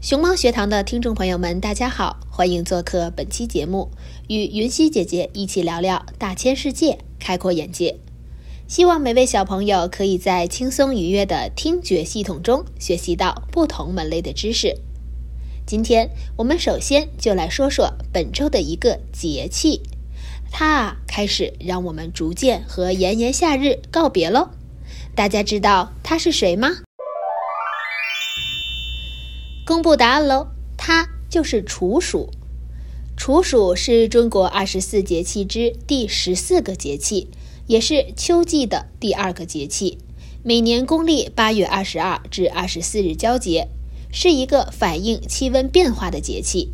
熊猫学堂的听众朋友们，大家好，欢迎做客本期节目，与云溪姐姐一起聊聊大千世界，开阔眼界。希望每位小朋友可以在轻松愉悦的听觉系统中学习到不同门类的知识。今天我们首先就来说说本周的一个节气，它啊开始让我们逐渐和炎炎夏日告别喽。大家知道它是谁吗？公布答案喽，它就是处暑。处暑是中国二十四节气之第十四个节气，也是秋季的第二个节气。每年公历八月二十二至二十四日交节，是一个反映气温变化的节气。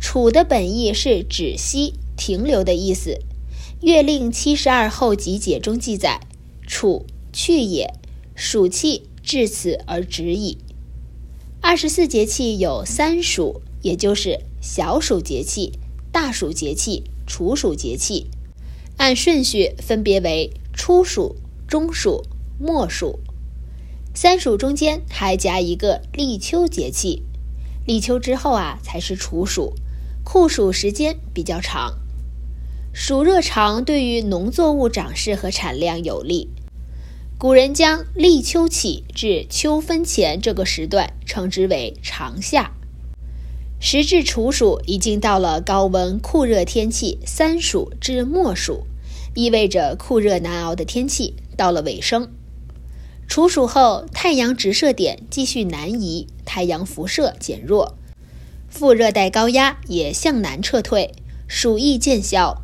处的本意是止息、停留的意思，《月令七十二候集解》中记载：“处，去也，暑气至此而止矣。”二十四节气有三暑，也就是小暑节气、大暑节气、处暑节气，按顺序分别为初暑、中暑、末暑。三暑中间还夹一个立秋节气，立秋之后啊才是处暑，酷暑时间比较长。暑热长对于农作物长势和产量有利。古人将立秋起至秋分前这个时段称之为长夏。时至处暑，已经到了高温酷热天气三暑至末暑，意味着酷热难熬的天气到了尾声。处暑后，太阳直射点继续南移，太阳辐射减弱，副热带高压也向南撤退，暑意渐消，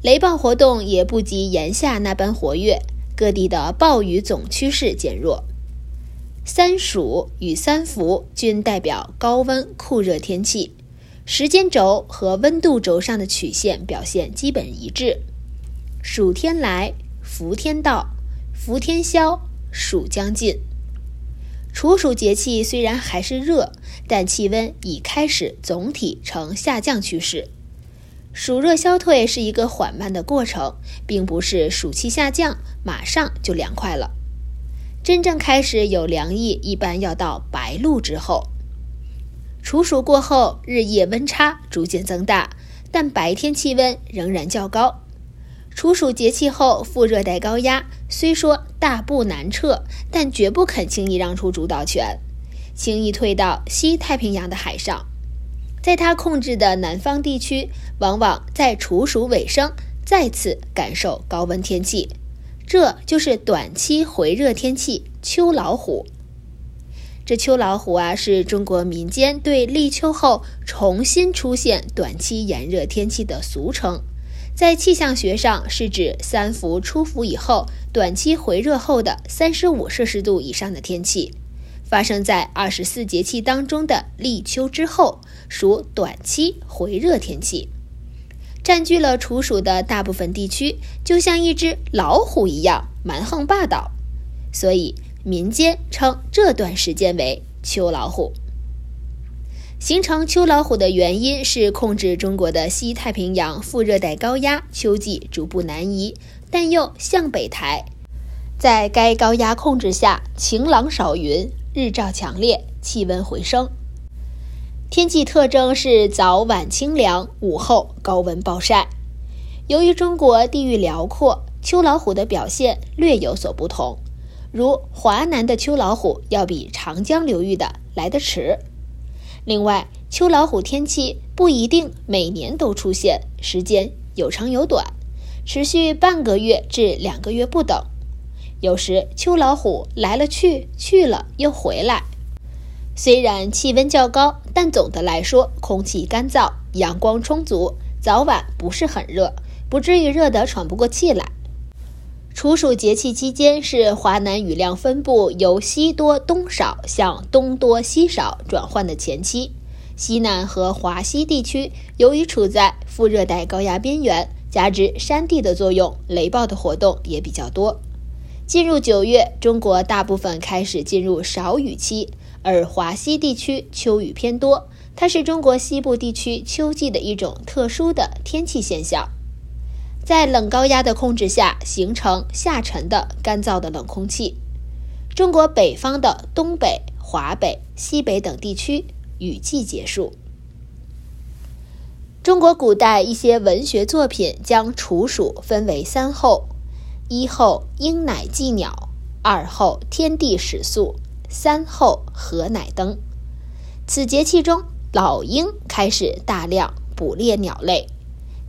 雷暴活动也不及炎夏那般活跃。各地的暴雨总趋势减弱，三暑与三伏均代表高温酷热天气，时间轴和温度轴上的曲线表现基本一致。暑天来，伏天到，伏天消，暑将近。处暑节气虽然还是热，但气温已开始总体呈下降趋势。暑热消退是一个缓慢的过程，并不是暑气下降马上就凉快了。真正开始有凉意，一般要到白露之后。处暑过后，日夜温差逐渐增大，但白天气温仍然较高。处暑节气后，副热带高压虽说大步南撤，但绝不肯轻易让出主导权，轻易退到西太平洋的海上。在他控制的南方地区，往往在处暑尾声再次感受高温天气，这就是短期回热天气秋老虎。这秋老虎啊，是中国民间对立秋后重新出现短期炎热天气的俗称，在气象学上是指三伏初伏以后短期回热后的三十五摄氏度以上的天气。发生在二十四节气当中的立秋之后，属短期回热天气，占据了处暑的大部分地区，就像一只老虎一样蛮横霸道，所以民间称这段时间为秋老虎。形成秋老虎的原因是控制中国的西太平洋副热带高压秋季逐步南移，但又向北抬，在该高压控制下，晴朗少云。日照强烈，气温回升。天气特征是早晚清凉，午后高温暴晒。由于中国地域辽阔，秋老虎的表现略有所不同。如华南的秋老虎要比长江流域的来得迟。另外，秋老虎天气不一定每年都出现，时间有长有短，持续半个月至两个月不等。有时秋老虎来了去，去了又回来。虽然气温较高，但总的来说空气干燥，阳光充足，早晚不是很热，不至于热得喘不过气来。处暑节气期间是华南雨量分布由西多东少向东多西少转换的前期。西南和华西地区由于处在副热带高压边缘，加之山地的作用，雷暴的活动也比较多。进入九月，中国大部分开始进入少雨期，而华西地区秋雨偏多。它是中国西部地区秋季的一种特殊的天气现象。在冷高压的控制下，形成下沉的干燥的冷空气。中国北方的东北、华北、西北等地区雨季结束。中国古代一些文学作品将处暑分为三候。一候鹰乃祭鸟，二候天地始肃，三候禾乃登。此节气中，老鹰开始大量捕猎鸟类，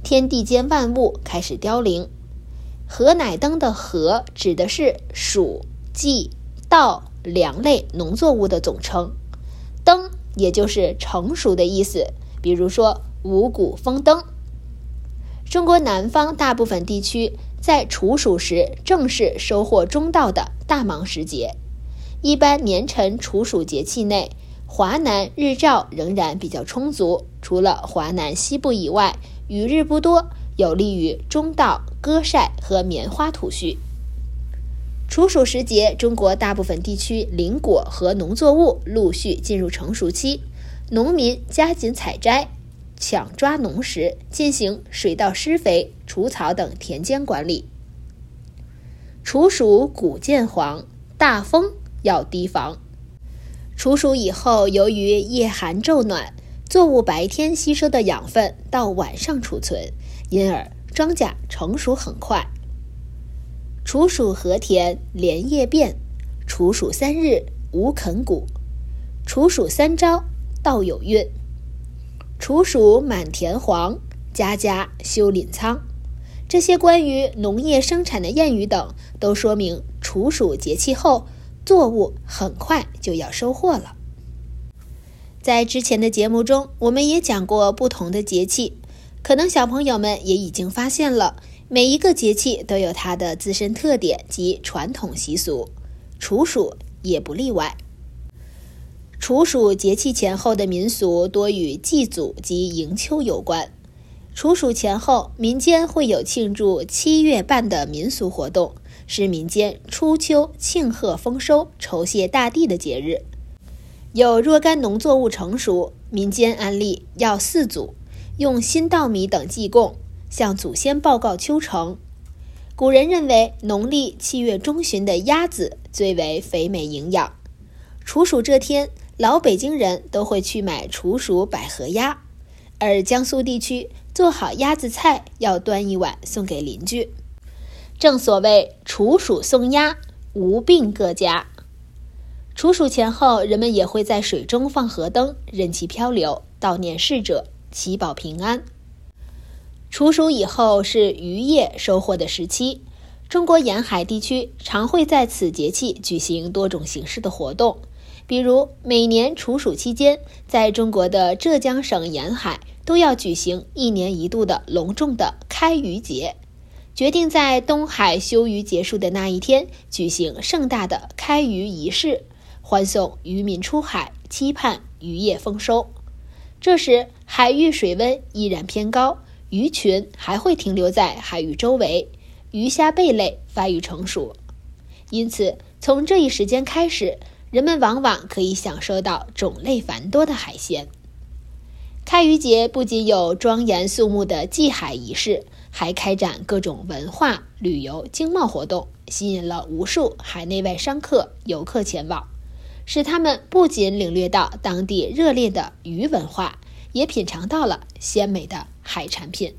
天地间万物开始凋零。禾乃登的禾指的是黍、稷、稻、粮类农作物的总称，登也就是成熟的意思，比如说五谷丰登。中国南方大部分地区。在处暑时，正是收获中稻的大忙时节。一般年辰处暑节气内，华南日照仍然比较充足，除了华南西部以外，雨日不多，有利于中稻割晒和棉花吐絮。处暑时节，中国大部分地区林果和农作物陆续进入成熟期，农民加紧采摘。抢抓农时，进行水稻施肥、除草等田间管理。处暑谷渐黄，大风要提防。处暑以后，由于夜寒昼暖，作物白天吸收的养分到晚上储存，因而庄稼成熟很快。处暑禾田连夜变，处暑三日无垦谷，处暑三朝稻有孕。处暑满田黄，家家修廪仓。这些关于农业生产的谚语等，都说明处暑节气后，作物很快就要收获了。在之前的节目中，我们也讲过不同的节气，可能小朋友们也已经发现了，每一个节气都有它的自身特点及传统习俗，处暑也不例外。处暑节气前后的民俗多与祭祖及迎秋有关。处暑前后，民间会有庆祝七月半的民俗活动，是民间初秋庆贺丰收、酬谢大地的节日。有若干农作物成熟，民间安利要四组，用新稻米等祭供，向祖先报告秋成。古人认为，农历七月中旬的鸭子最为肥美营养。处暑这天。老北京人都会去买处暑百合鸭，而江苏地区做好鸭子菜要端一碗送给邻居。正所谓处暑送鸭，无病各家。处暑前后，人们也会在水中放河灯，任其漂流，悼念逝者，祈保平安。处暑以后是渔业收获的时期，中国沿海地区常会在此节气举行多种形式的活动，比如每年处暑期间，在中国的浙江省沿海都要举行一年一度的隆重的开渔节，决定在东海休渔结束的那一天举行盛大的开渔仪式，欢送渔民出海，期盼渔业丰收。这时海域水温依然偏高，鱼群还会停留在海域周围。鱼虾贝类发育成熟，因此从这一时间开始，人们往往可以享受到种类繁多的海鲜。开渔节不仅有庄严肃穆的祭海仪式，还开展各种文化、旅游、经贸活动，吸引了无数海内外商客、游客前往，使他们不仅领略到当地热烈的鱼文化，也品尝到了鲜美的海产品。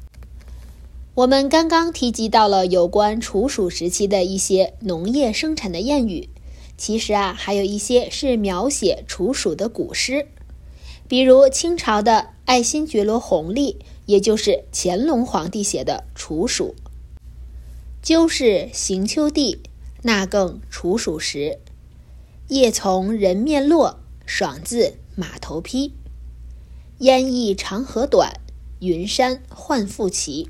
我们刚刚提及到了有关处暑时期的一些农业生产的谚语，其实啊，还有一些是描写处暑的古诗，比如清朝的爱新觉罗弘历，也就是乾隆皇帝写的《处暑》：“鸠是行秋地，那更处暑时。夜从人面落，爽自马头披。烟翳长河短，云山换复齐。”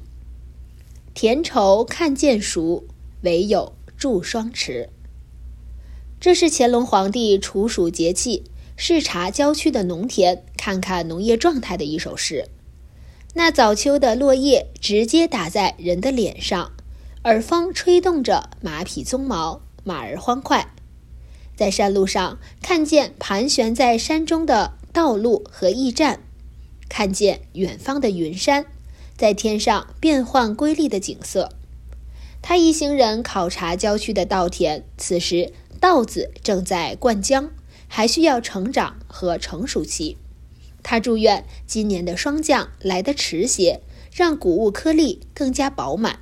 田畴看见熟，唯有著霜迟。这是乾隆皇帝处暑节气视察郊区的农田，看看农业状态的一首诗。那早秋的落叶直接打在人的脸上，耳风吹动着马匹鬃毛，马儿欢快。在山路上看见盘旋在山中的道路和驿站，看见远方的云山。在天上变幻瑰丽的景色，他一行人考察郊区的稻田。此时稻子正在灌浆，还需要成长和成熟期。他祝愿今年的霜降来得迟些，让谷物颗粒更加饱满。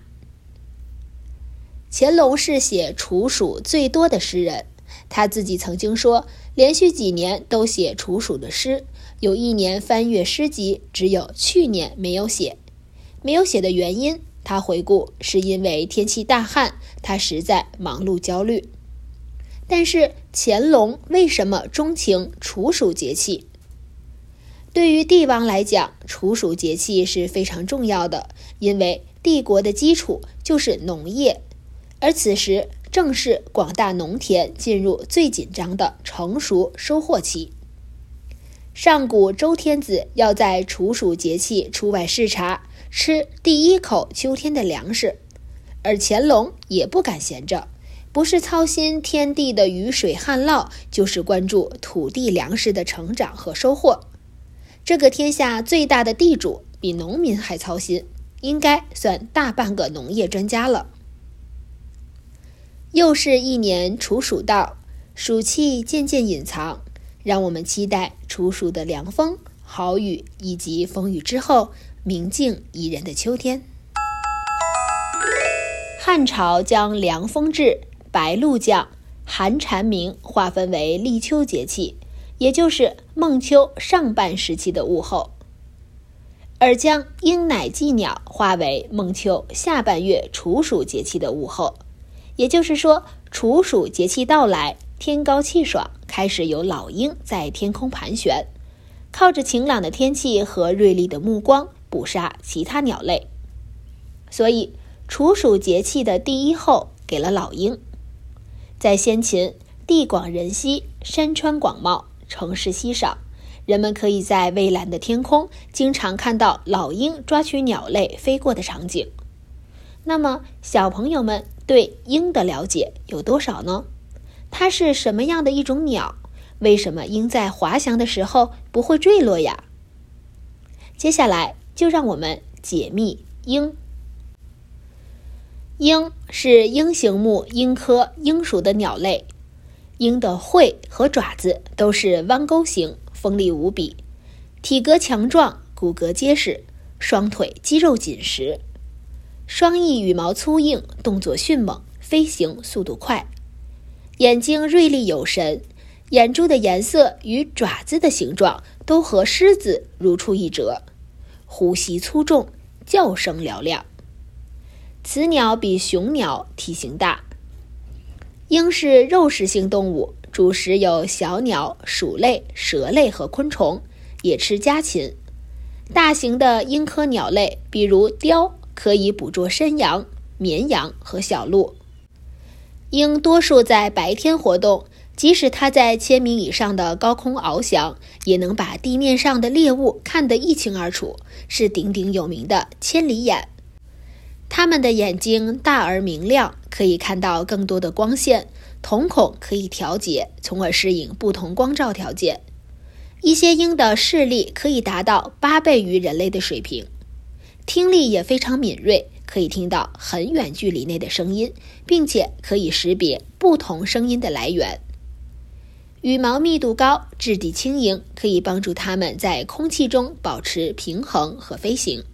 乾隆是写处暑最多的诗人，他自己曾经说，连续几年都写处暑的诗，有一年翻阅诗集，只有去年没有写。没有写的原因，他回顾是因为天气大旱，他实在忙碌焦虑。但是乾隆为什么钟情处暑节气？对于帝王来讲，处暑节气是非常重要的，因为帝国的基础就是农业，而此时正是广大农田进入最紧张的成熟收获期。上古周天子要在处暑节气出外视察。吃第一口秋天的粮食，而乾隆也不敢闲着，不是操心天地的雨水旱涝，就是关注土地粮食的成长和收获。这个天下最大的地主比农民还操心，应该算大半个农业专家了。又是一年处暑到，暑气渐渐隐藏，让我们期待处暑的凉风、好雨以及风雨之后。明净宜人的秋天。汉朝将凉风至、白露降、寒蝉鸣划分为立秋节气，也就是孟秋上半时期的物候；而将鹰乃祭鸟划为孟秋下半月处暑节气的物候。也就是说，处暑节气到来，天高气爽，开始有老鹰在天空盘旋，靠着晴朗的天气和锐利的目光。捕杀其他鸟类，所以处暑节气的第一候给了老鹰。在先秦，地广人稀，山川广袤，城市稀少，人们可以在蔚蓝的天空经常看到老鹰抓取鸟类飞过的场景。那么，小朋友们对鹰的了解有多少呢？它是什么样的一种鸟？为什么鹰在滑翔的时候不会坠落呀？接下来。就让我们解密鹰。鹰是鹰形目鹰科鹰属的鸟类，鹰的喙和爪子都是弯钩形，锋利无比，体格强壮，骨骼结实，双腿肌肉紧实，双翼羽毛粗硬，动作迅猛，飞行速度快，眼睛锐利有神，眼珠的颜色与爪子的形状都和狮子如出一辙。呼吸粗重，叫声嘹亮。雌鸟比雄鸟体型大。鹰是肉食性动物，主食有小鸟、鼠类、蛇类和昆虫，也吃家禽。大型的鹰科鸟类，比如雕，可以捕捉山羊、绵羊和小鹿。鹰多数在白天活动，即使它在千米以上的高空翱翔，也能把地面上的猎物看得一清二楚，是鼎鼎有名的千里眼。它们的眼睛大而明亮，可以看到更多的光线，瞳孔可以调节，从而适应不同光照条件。一些鹰的视力可以达到八倍于人类的水平，听力也非常敏锐。可以听到很远距离内的声音，并且可以识别不同声音的来源。羽毛密度高、质地轻盈，可以帮助它们在空气中保持平衡和飞行。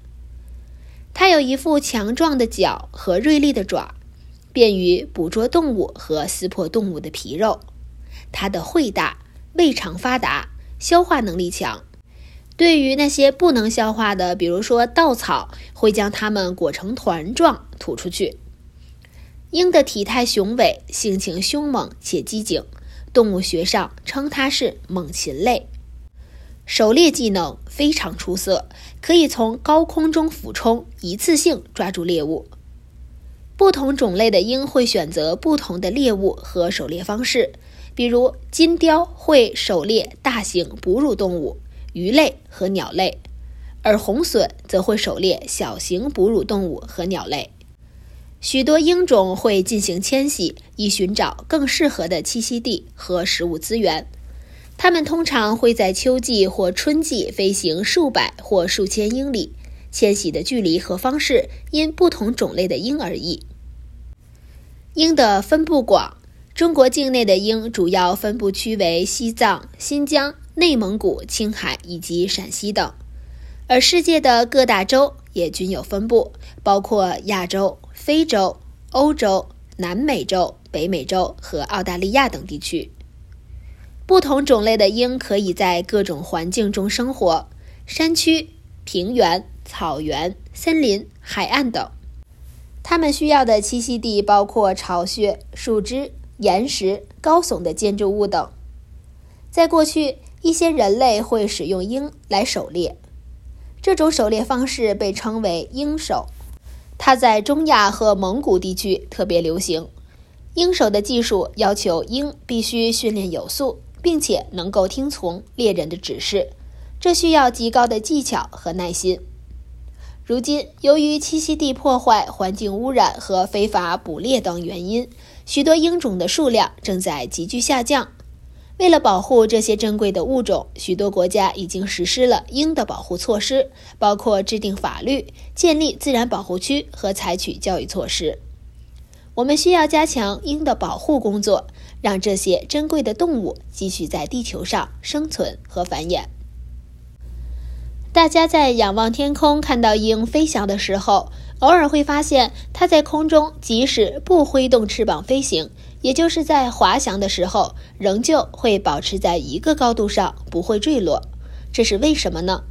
它有一副强壮的脚和锐利的爪，便于捕捉动物和撕破动物的皮肉。它的喙大，胃肠发达，消化能力强。对于那些不能消化的，比如说稻草，会将它们裹成团状吐出去。鹰的体态雄伟，性情凶猛且机警，动物学上称它是猛禽类。狩猎技能非常出色，可以从高空中俯冲，一次性抓住猎物。不同种类的鹰会选择不同的猎物和狩猎方式，比如金雕会狩猎大型哺乳动物。鱼类和鸟类，而红隼则会狩猎小型哺乳动物和鸟类。许多鹰种会进行迁徙，以寻找更适合的栖息地和食物资源。它们通常会在秋季或春季飞行数百或数千英里，迁徙的距离和方式因不同种类的鹰而异。鹰的分布广，中国境内的鹰主要分布区为西藏、新疆。内蒙古、青海以及陕西等，而世界的各大洲也均有分布，包括亚洲、非洲、欧洲、南美洲、北美洲和澳大利亚等地区。不同种类的鹰可以在各种环境中生活：山区、平原、草原、森林、海岸等。它们需要的栖息地包括巢穴、树枝、岩石、高耸的建筑物等。在过去。一些人类会使用鹰来狩猎，这种狩猎方式被称为鹰狩。它在中亚和蒙古地区特别流行。鹰狩的技术要求鹰必须训练有素，并且能够听从猎人的指示，这需要极高的技巧和耐心。如今，由于栖息地破坏、环境污染和非法捕猎等原因，许多鹰种的数量正在急剧下降。为了保护这些珍贵的物种，许多国家已经实施了鹰的保护措施，包括制定法律、建立自然保护区和采取教育措施。我们需要加强鹰的保护工作，让这些珍贵的动物继续在地球上生存和繁衍。大家在仰望天空看到鹰飞翔的时候，偶尔会发现它在空中即使不挥动翅膀飞行。也就是在滑翔的时候，仍旧会保持在一个高度上，不会坠落。这是为什么呢？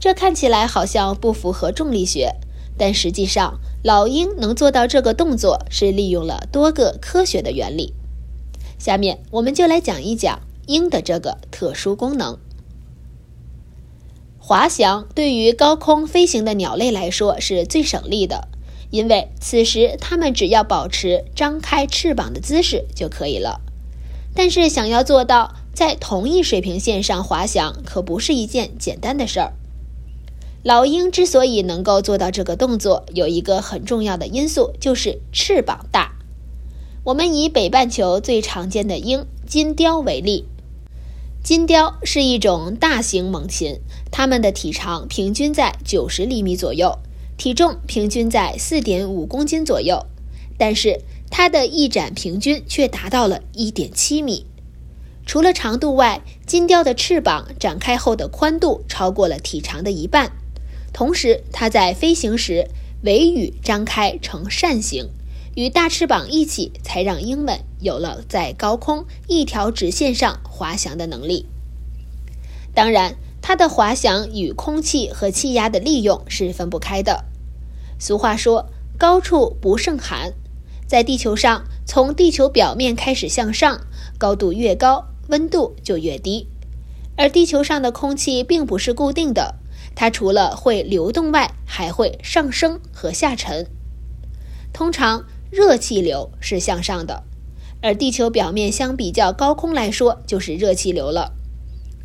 这看起来好像不符合重力学，但实际上，老鹰能做到这个动作是利用了多个科学的原理。下面我们就来讲一讲鹰的这个特殊功能。滑翔对于高空飞行的鸟类来说是最省力的。因为此时它们只要保持张开翅膀的姿势就可以了，但是想要做到在同一水平线上滑翔，可不是一件简单的事儿。老鹰之所以能够做到这个动作，有一个很重要的因素，就是翅膀大。我们以北半球最常见的鹰金雕为例，金雕是一种大型猛禽，它们的体长平均在九十厘米左右。体重平均在四点五公斤左右，但是它的翼展平均却达到了一点七米。除了长度外，金雕的翅膀展开后的宽度超过了体长的一半。同时，它在飞行时尾羽张开成扇形，与大翅膀一起，才让鹰们有了在高空一条直线上滑翔的能力。当然。它的滑翔与空气和气压的利用是分不开的。俗话说：“高处不胜寒。在地球上，从地球表面开始向上，高度越高，温度就越低。而地球上的空气并不是固定的，它除了会流动外，还会上升和下沉。通常，热气流是向上的，而地球表面相比较高空来说，就是热气流了。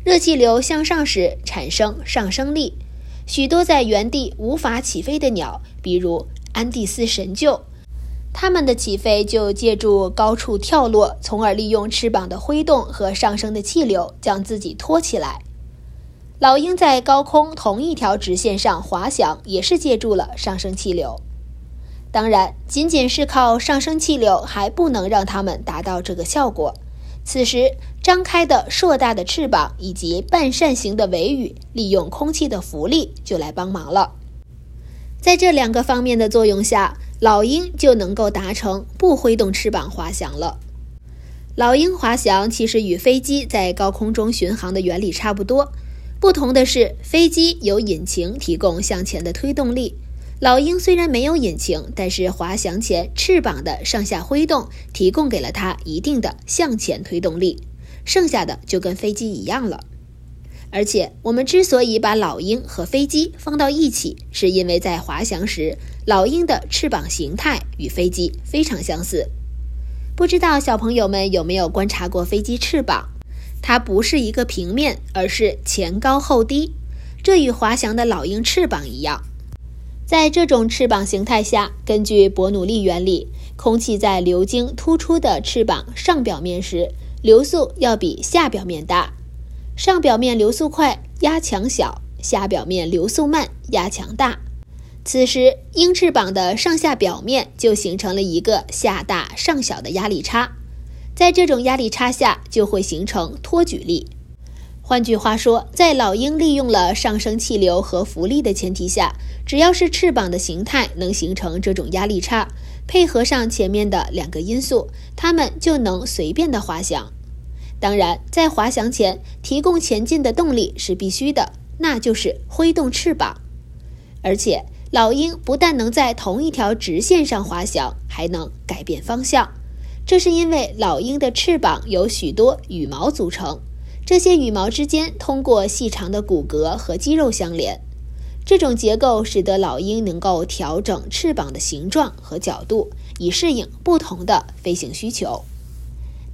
热气流向上时产生上升力，许多在原地无法起飞的鸟，比如安第斯神鹫。它们的起飞就借助高处跳落，从而利用翅膀的挥动和上升的气流将自己托起来。老鹰在高空同一条直线上滑翔，也是借助了上升气流。当然，仅仅是靠上升气流还不能让它们达到这个效果。此时，张开的硕大的翅膀以及半扇形的尾羽，利用空气的浮力就来帮忙了。在这两个方面的作用下，老鹰就能够达成不挥动翅膀滑翔了。老鹰滑翔其实与飞机在高空中巡航的原理差不多，不同的是，飞机有引擎提供向前的推动力，老鹰虽然没有引擎，但是滑翔前翅膀的上下挥动提供给了它一定的向前推动力，剩下的就跟飞机一样了。而且，我们之所以把老鹰和飞机放到一起，是因为在滑翔时，老鹰的翅膀形态与飞机非常相似。不知道小朋友们有没有观察过飞机翅膀？它不是一个平面，而是前高后低，这与滑翔的老鹰翅膀一样。在这种翅膀形态下，根据伯努利原理，空气在流经突出的翅膀上表面时，流速要比下表面大。上表面流速快，压强小；下表面流速慢，压强大。此时，鹰翅膀的上下表面就形成了一个下大上小的压力差。在这种压力差下，就会形成托举力。换句话说，在老鹰利用了上升气流和浮力的前提下，只要是翅膀的形态能形成这种压力差，配合上前面的两个因素，它们就能随便的滑翔。当然，在滑翔前提供前进的动力是必须的，那就是挥动翅膀。而且，老鹰不但能在同一条直线上滑翔，还能改变方向。这是因为老鹰的翅膀由许多羽毛组成，这些羽毛之间通过细长的骨骼和肌肉相连。这种结构使得老鹰能够调整翅膀的形状和角度，以适应不同的飞行需求。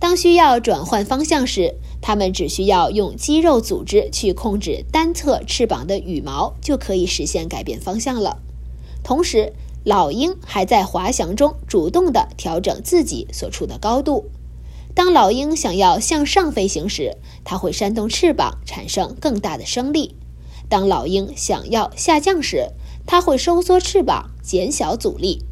当需要转换方向时，它们只需要用肌肉组织去控制单侧翅膀的羽毛，就可以实现改变方向了。同时，老鹰还在滑翔中主动地调整自己所处的高度。当老鹰想要向上飞行时，它会扇动翅膀，产生更大的升力；当老鹰想要下降时，它会收缩翅膀，减小阻力。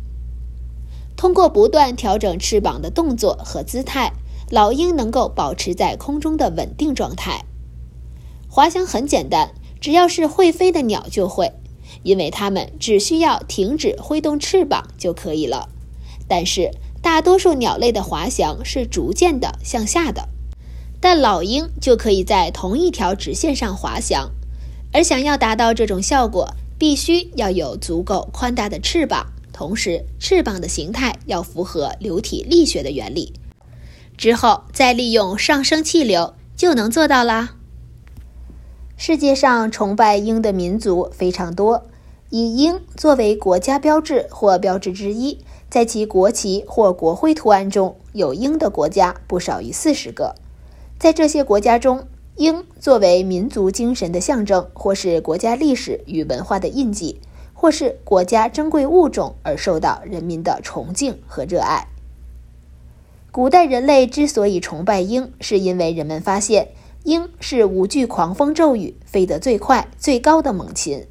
通过不断调整翅膀的动作和姿态。老鹰能够保持在空中的稳定状态。滑翔很简单，只要是会飞的鸟就会，因为它们只需要停止挥动翅膀就可以了。但是大多数鸟类的滑翔是逐渐的向下的，但老鹰就可以在同一条直线上滑翔。而想要达到这种效果，必须要有足够宽大的翅膀，同时翅膀的形态要符合流体力学的原理。之后再利用上升气流就能做到啦。世界上崇拜鹰的民族非常多，以鹰作为国家标志或标志之一，在其国旗或国徽图案中有鹰的国家不少于四十个。在这些国家中，鹰作为民族精神的象征，或是国家历史与文化的印记，或是国家珍贵物种而受到人民的崇敬和热爱。古代人类之所以崇拜鹰，是因为人们发现鹰是无惧狂风骤雨、飞得最快、最高的猛禽。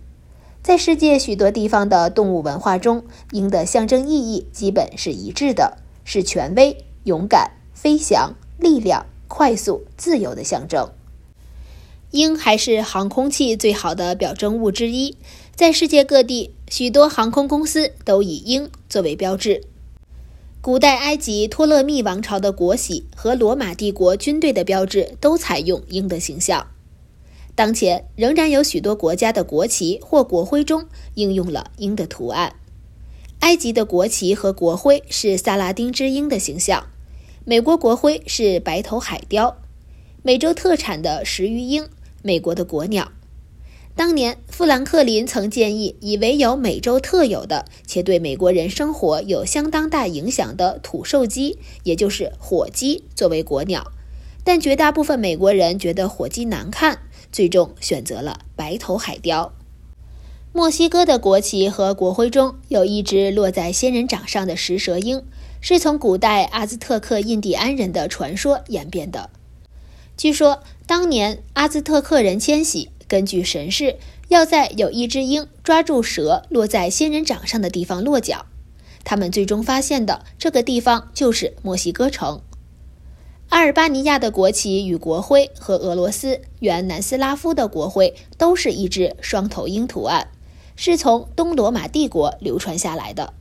在世界许多地方的动物文化中，鹰的象征意义基本是一致的，是权威、勇敢、飞翔、力量、快速、自由的象征。鹰还是航空器最好的表征物之一，在世界各地，许多航空公司都以鹰作为标志。古代埃及托勒密王朝的国玺和罗马帝国军队的标志都采用鹰的形象。当前仍然有许多国家的国旗或国徽中应用了鹰的图案。埃及的国旗和国徽是萨拉丁之鹰的形象，美国国徽是白头海雕，美洲特产的食鱼鹰，美国的国鸟。当年，富兰克林曾建议以唯有美洲特有的且对美国人生活有相当大影响的土兽鸡，也就是火鸡作为国鸟，但绝大部分美国人觉得火鸡难看，最终选择了白头海雕。墨西哥的国旗和国徽中有一只落在仙人掌上的食蛇鹰，是从古代阿兹特克印第安人的传说演变的。据说，当年阿兹特克人迁徙。根据神事，要在有一只鹰抓住蛇落在仙人掌上的地方落脚。他们最终发现的这个地方就是墨西哥城。阿尔巴尼亚的国旗与国徽和俄罗斯原南斯拉夫的国徽都是一只双头鹰图案，是从东罗马帝国流传下来的。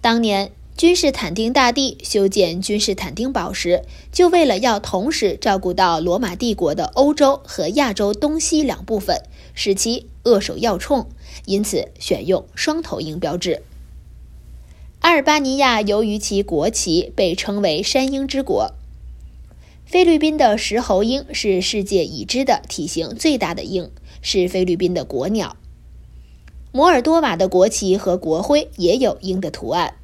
当年。君士坦丁大帝修建君士坦丁堡时，就为了要同时照顾到罗马帝国的欧洲和亚洲东西两部分，使其扼守要冲，因此选用双头鹰标志。阿尔巴尼亚由于其国旗被称为“山鹰之国”。菲律宾的石猴鹰是世界已知的体型最大的鹰，是菲律宾的国鸟。摩尔多瓦的国旗和国徽也有鹰的图案。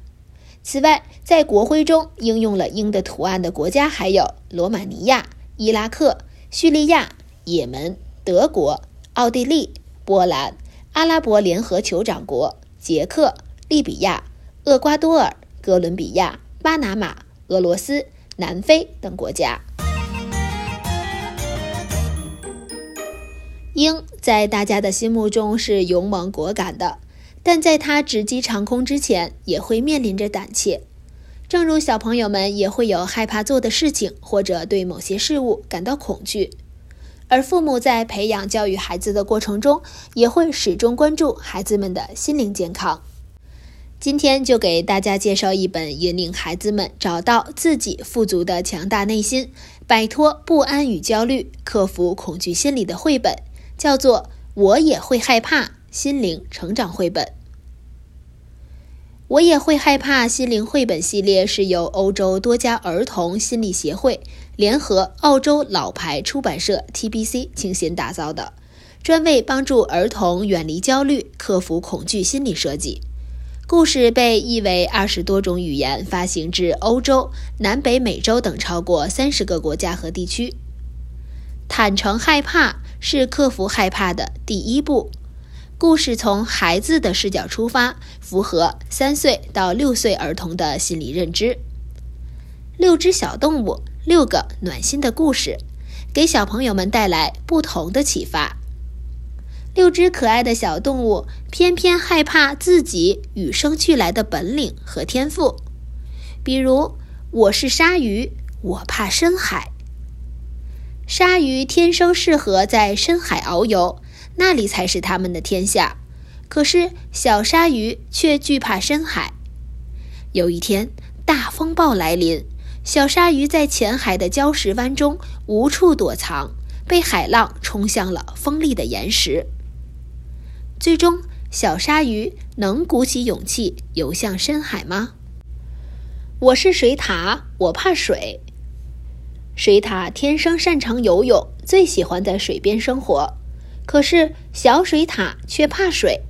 此外，在国徽中应用了鹰的图案的国家还有罗马尼亚、伊拉克、叙利亚、也门、德国、奥地利、波兰、阿拉伯联合酋长国、捷克、利比亚、厄瓜多尔、哥伦比亚、巴拿马、俄罗斯、南非等国家。鹰在大家的心目中是勇猛果敢的。但在它直击长空之前，也会面临着胆怯，正如小朋友们也会有害怕做的事情，或者对某些事物感到恐惧。而父母在培养教育孩子的过程中，也会始终关注孩子们的心灵健康。今天就给大家介绍一本引领孩子们找到自己富足的强大内心，摆脱不安与焦虑，克服恐惧心理的绘本，叫做《我也会害怕》。心灵成长绘本，我也会害怕。心灵绘本系列是由欧洲多家儿童心理协会联合澳洲老牌出版社 TBC 精心打造的，专为帮助儿童远离焦虑、克服恐惧心理设计。故事被译为二十多种语言，发行至欧洲、南北美洲等超过三十个国家和地区。坦诚害怕是克服害怕的第一步。故事从孩子的视角出发，符合三岁到六岁儿童的心理认知。六只小动物，六个暖心的故事，给小朋友们带来不同的启发。六只可爱的小动物偏偏害怕自己与生俱来的本领和天赋，比如我是鲨鱼，我怕深海。鲨鱼天生适合在深海遨游。那里才是它们的天下，可是小鲨鱼却惧怕深海。有一天，大风暴来临，小鲨鱼在浅海的礁石湾中无处躲藏，被海浪冲向了锋利的岩石。最终，小鲨鱼能鼓起勇气游向深海吗？我是水獭，我怕水。水獭天生擅长游泳，最喜欢在水边生活。可是小水獭却怕水，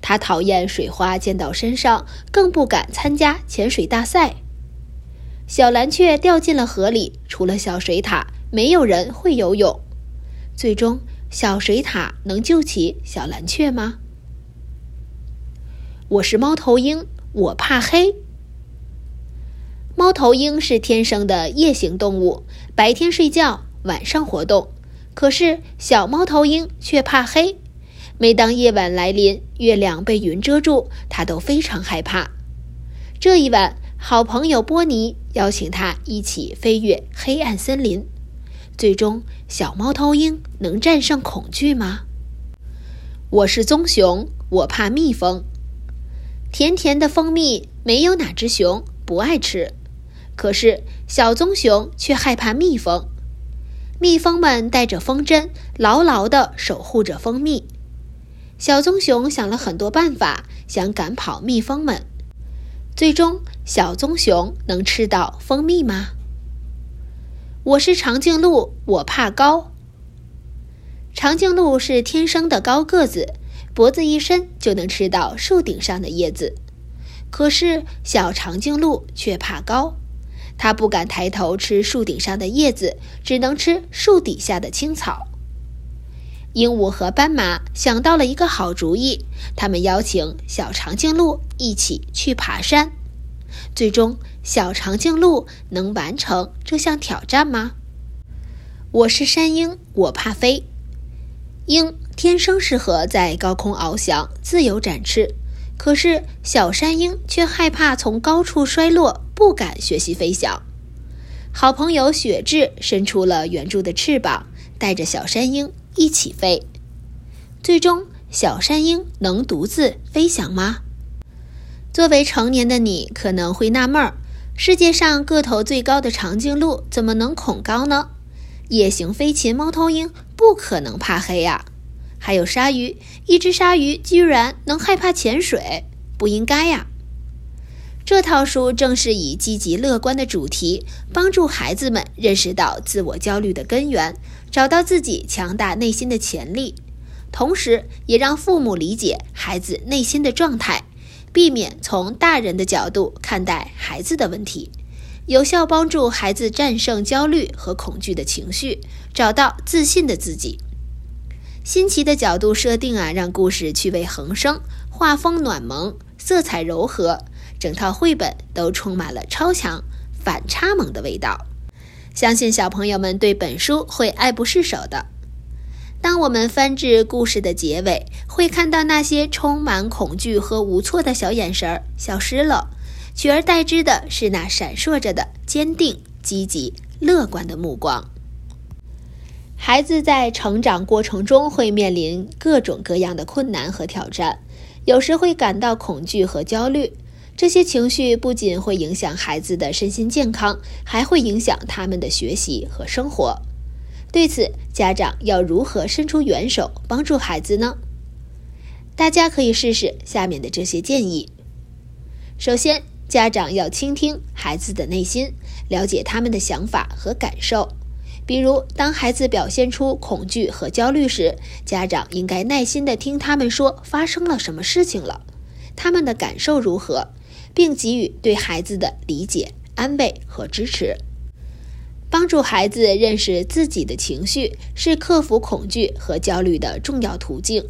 它讨厌水花溅到身上，更不敢参加潜水大赛。小蓝雀掉进了河里，除了小水獭，没有人会游泳。最终，小水獭能救起小蓝雀吗？我是猫头鹰，我怕黑。猫头鹰是天生的夜行动物，白天睡觉，晚上活动。可是小猫头鹰却怕黑，每当夜晚来临，月亮被云遮住，它都非常害怕。这一晚，好朋友波尼邀请他一起飞越黑暗森林。最终，小猫头鹰能战胜恐惧吗？我是棕熊，我怕蜜蜂。甜甜的蜂蜜，没有哪只熊不爱吃。可是小棕熊却害怕蜜蜂。蜜蜂们带着风筝，牢牢地守护着蜂蜜。小棕熊想了很多办法，想赶跑蜜蜂们，最终，小棕熊能吃到蜂蜜吗？我是长颈鹿，我怕高。长颈鹿是天生的高个子，脖子一伸就能吃到树顶上的叶子。可是小长颈鹿却怕高，它不敢抬头吃树顶上的叶子，只能吃树底下的青草。鹦鹉和斑马想到了一个好主意，他们邀请小长颈鹿一起去爬山。最终，小长颈鹿能完成这项挑战吗？我是山鹰，我怕飞。鹰天生适合在高空翱翔，自由展翅。可是小山鹰却害怕从高处摔落，不敢学习飞翔。好朋友雪雉伸出了援助的翅膀，带着小山鹰一起飞。最终，小山鹰能独自飞翔吗？作为成年的你，可能会纳闷儿：世界上个头最高的长颈鹿怎么能恐高呢？夜行飞禽猫头鹰不可能怕黑呀。还有鲨鱼，一只鲨鱼居然能害怕潜水，不应该呀。这套书正是以积极乐观的主题，帮助孩子们认识到自我焦虑的根源，找到自己强大内心的潜力，同时也让父母理解孩子内心的状态，避免从大人的角度看待孩子的问题，有效帮助孩子战胜焦虑和恐惧的情绪，找到自信的自己。新奇的角度设定啊，让故事趣味横生，画风暖萌，色彩柔和，整套绘本都充满了超强反差萌的味道。相信小朋友们对本书会爱不释手的。当我们翻至故事的结尾，会看到那些充满恐惧和无措的小眼神儿消失了，取而代之的是那闪烁着的坚定、积极、乐观的目光。孩子在成长过程中会面临各种各样的困难和挑战，有时会感到恐惧和焦虑。这些情绪不仅会影响孩子的身心健康，还会影响他们的学习和生活。对此，家长要如何伸出援手帮助孩子呢？大家可以试试下面的这些建议。首先，家长要倾听孩子的内心，了解他们的想法和感受。比如，当孩子表现出恐惧和焦虑时，家长应该耐心地听他们说发生了什么事情了，他们的感受如何，并给予对孩子的理解、安慰和支持。帮助孩子认识自己的情绪是克服恐惧和焦虑的重要途径。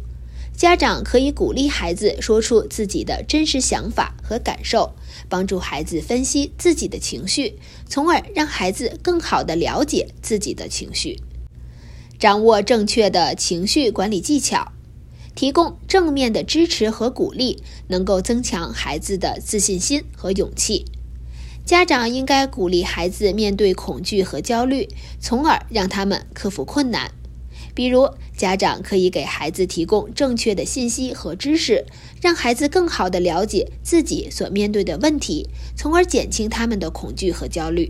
家长可以鼓励孩子说出自己的真实想法和感受。帮助孩子分析自己的情绪，从而让孩子更好地了解自己的情绪，掌握正确的情绪管理技巧，提供正面的支持和鼓励，能够增强孩子的自信心和勇气。家长应该鼓励孩子面对恐惧和焦虑，从而让他们克服困难。比如，家长可以给孩子提供正确的信息和知识，让孩子更好地了解自己所面对的问题，从而减轻他们的恐惧和焦虑。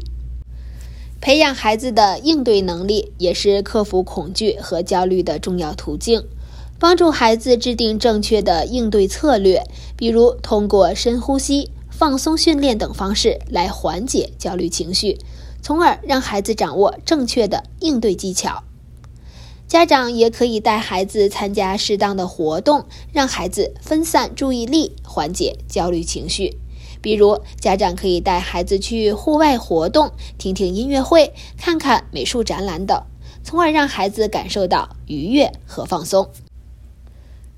培养孩子的应对能力，也是克服恐惧和焦虑的重要途径。帮助孩子制定正确的应对策略，比如通过深呼吸、放松训练等方式来缓解焦虑情绪，从而让孩子掌握正确的应对技巧。家长也可以带孩子参加适当的活动，让孩子分散注意力，缓解焦虑情绪。比如，家长可以带孩子去户外活动，听听音乐会，看看美术展览等，从而让孩子感受到愉悦和放松。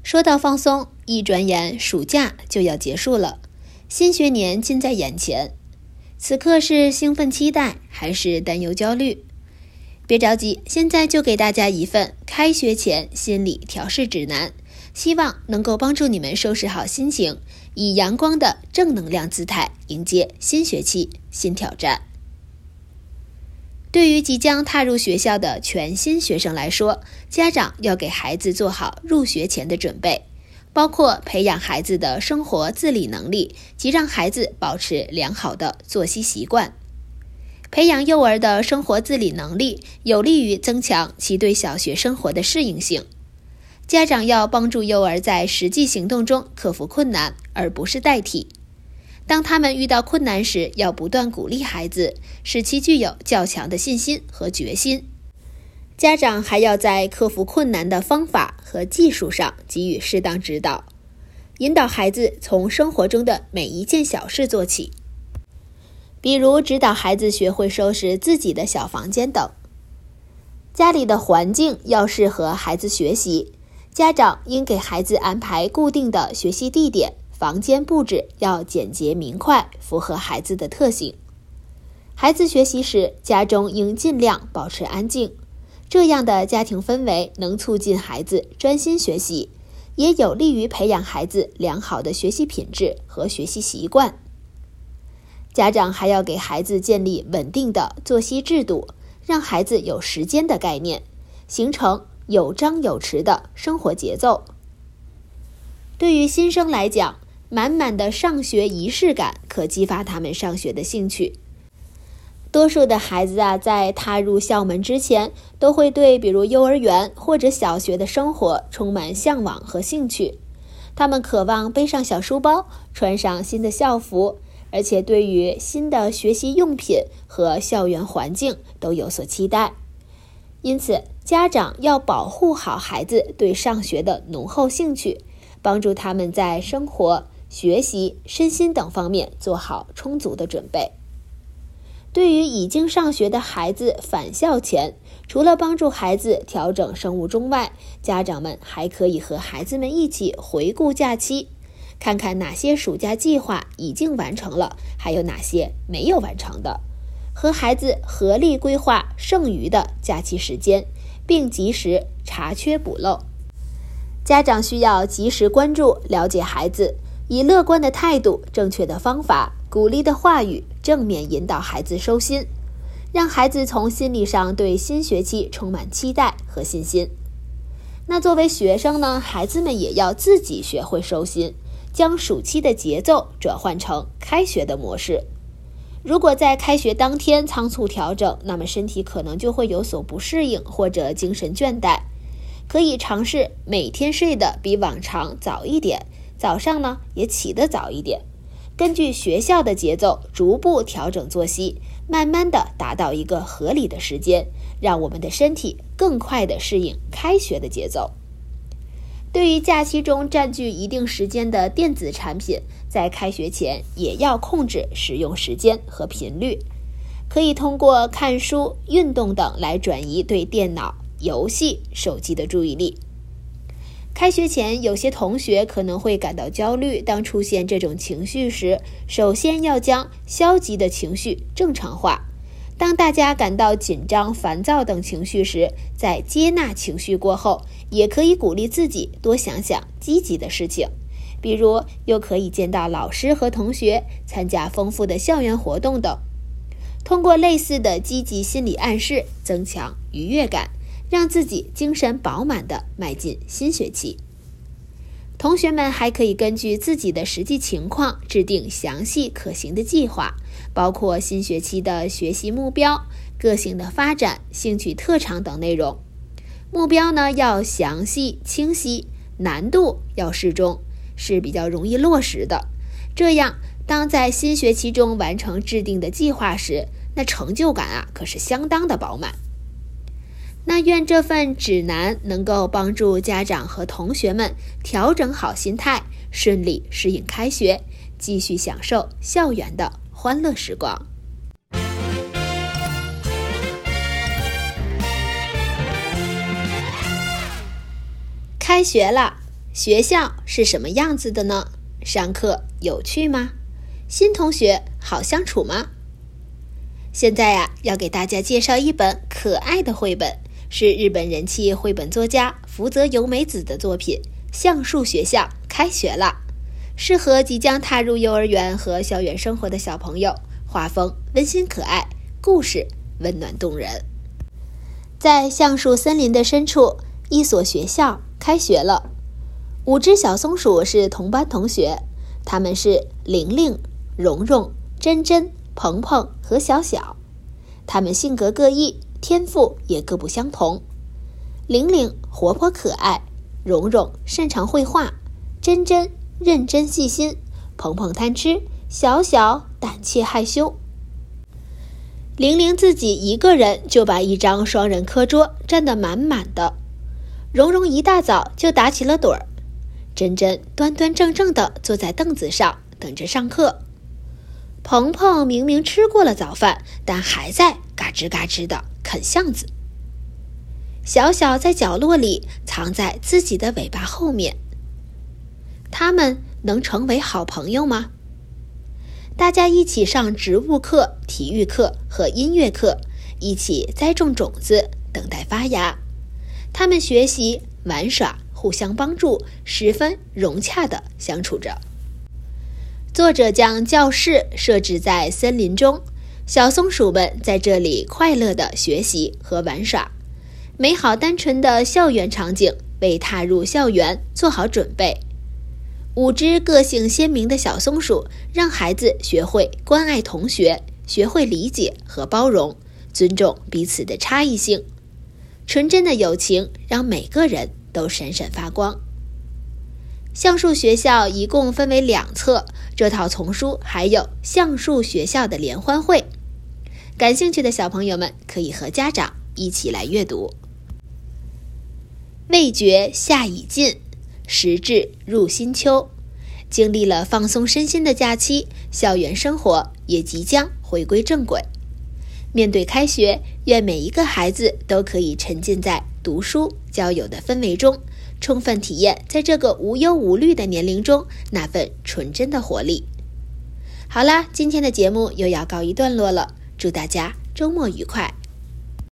说到放松，一转眼暑假就要结束了，新学年近在眼前，此刻是兴奋期待，还是担忧焦虑？别着急，现在就给大家一份开学前心理调试指南，希望能够帮助你们收拾好心情，以阳光的正能量姿态迎接新学期新挑战。对于即将踏入学校的全新学生来说，家长要给孩子做好入学前的准备，包括培养孩子的生活自理能力及让孩子保持良好的作息习惯。培养幼儿的生活自理能力，有利于增强其对小学生活的适应性。家长要帮助幼儿在实际行动中克服困难，而不是代替。当他们遇到困难时，要不断鼓励孩子，使其具有较强的信心和决心。家长还要在克服困难的方法和技术上给予适当指导，引导孩子从生活中的每一件小事做起，比如指导孩子学会收拾自己的小房间等。家里的环境要适合孩子学习，家长应给孩子安排固定的学习地点。房间布置要简洁明快，符合孩子的特性。孩子学习时，家中应尽量保持安静，这样的家庭氛围能促进孩子专心学习，也有利于培养孩子良好的学习品质和学习习惯。家长还要给孩子建立稳定的作息制度，让孩子有时间的概念，形成有章有弛的生活节奏。对于新生来讲，满满的上学仪式感可激发他们上学的兴趣。多数的孩子啊，在踏入校门之前，都会对比如幼儿园或者小学的生活充满向往和兴趣。他们渴望背上小书包，穿上新的校服，而且对于新的学习用品和校园环境都有所期待。因此，家长要保护好孩子对上学的浓厚兴趣，帮助他们在生活。学习、身心等方面做好充足的准备。对于已经上学的孩子，返校前，除了帮助孩子调整生物钟外，家长们还可以和孩子们一起回顾假期，看看哪些暑假计划已经完成了，还有哪些没有完成的，和孩子合力规划剩余的假期时间，并及时查缺补漏。家长需要及时关注、了解孩子。以乐观的态度、正确的方法、鼓励的话语，正面引导孩子收心，让孩子从心理上对新学期充满期待和信心。那作为学生呢，孩子们也要自己学会收心，将暑期的节奏转换成开学的模式。如果在开学当天仓促调整，那么身体可能就会有所不适应或者精神倦怠。可以尝试每天睡得比往常早一点。早上呢，也起得早一点，根据学校的节奏逐步调整作息，慢慢的达到一个合理的时间，让我们的身体更快的适应开学的节奏。对于假期中占据一定时间的电子产品，在开学前也要控制使用时间和频率，可以通过看书、运动等来转移对电脑、游戏、手机的注意力。开学前，有些同学可能会感到焦虑。当出现这种情绪时，首先要将消极的情绪正常化。当大家感到紧张、烦躁等情绪时，在接纳情绪过后，也可以鼓励自己多想想积极的事情，比如又可以见到老师和同学，参加丰富的校园活动等。通过类似的积极心理暗示，增强愉悦感。让自己精神饱满地迈进新学期。同学们还可以根据自己的实际情况制定详细可行的计划，包括新学期的学习目标、个性的发展、兴趣特长等内容。目标呢要详细清晰，难度要适中，是比较容易落实的。这样，当在新学期中完成制定的计划时，那成就感啊可是相当的饱满。那愿这份指南能够帮助家长和同学们调整好心态，顺利适应开学，继续享受校园的欢乐时光。开学了，学校是什么样子的呢？上课有趣吗？新同学好相处吗？现在呀，要给大家介绍一本可爱的绘本。是日本人气绘本作家福泽由美子的作品《橡树学校开学了》，适合即将踏入幼儿园和校园生活的小朋友。画风温馨可爱，故事温暖动人。在橡树森林的深处，一所学校开学了。五只小松鼠是同班同学，他们是玲玲、蓉蓉、珍珍、鹏鹏和小小，他们性格各异。天赋也各不相同，玲玲活泼可爱，蓉蓉擅长绘画，珍珍认真细心，鹏鹏贪吃，小小胆怯害羞。玲玲自己一个人就把一张双人课桌占得满满的。蓉蓉一大早就打起了盹儿，珍珍端端正正地坐在凳子上等着上课。鹏鹏明明吃过了早饭，但还在嘎吱嘎吱地啃橡子。小小在角落里藏在自己的尾巴后面。他们能成为好朋友吗？大家一起上植物课、体育课和音乐课，一起栽种种子，等待发芽。他们学习、玩耍，互相帮助，十分融洽地相处着。作者将教室设置在森林中，小松鼠们在这里快乐地学习和玩耍，美好单纯的校园场景为踏入校园做好准备。五只个性鲜明的小松鼠让孩子学会关爱同学，学会理解和包容，尊重彼此的差异性。纯真的友情让每个人都闪闪发光。橡树学校一共分为两册，这套丛书还有橡树学校的联欢会。感兴趣的小朋友们可以和家长一起来阅读。味觉夏已尽，时至入新秋。经历了放松身心的假期，校园生活也即将回归正轨。面对开学，愿每一个孩子都可以沉浸在读书、交友的氛围中，充分体验在这个无忧无虑的年龄中那份纯真的活力。好啦，今天的节目又要告一段落了，祝大家周末愉快。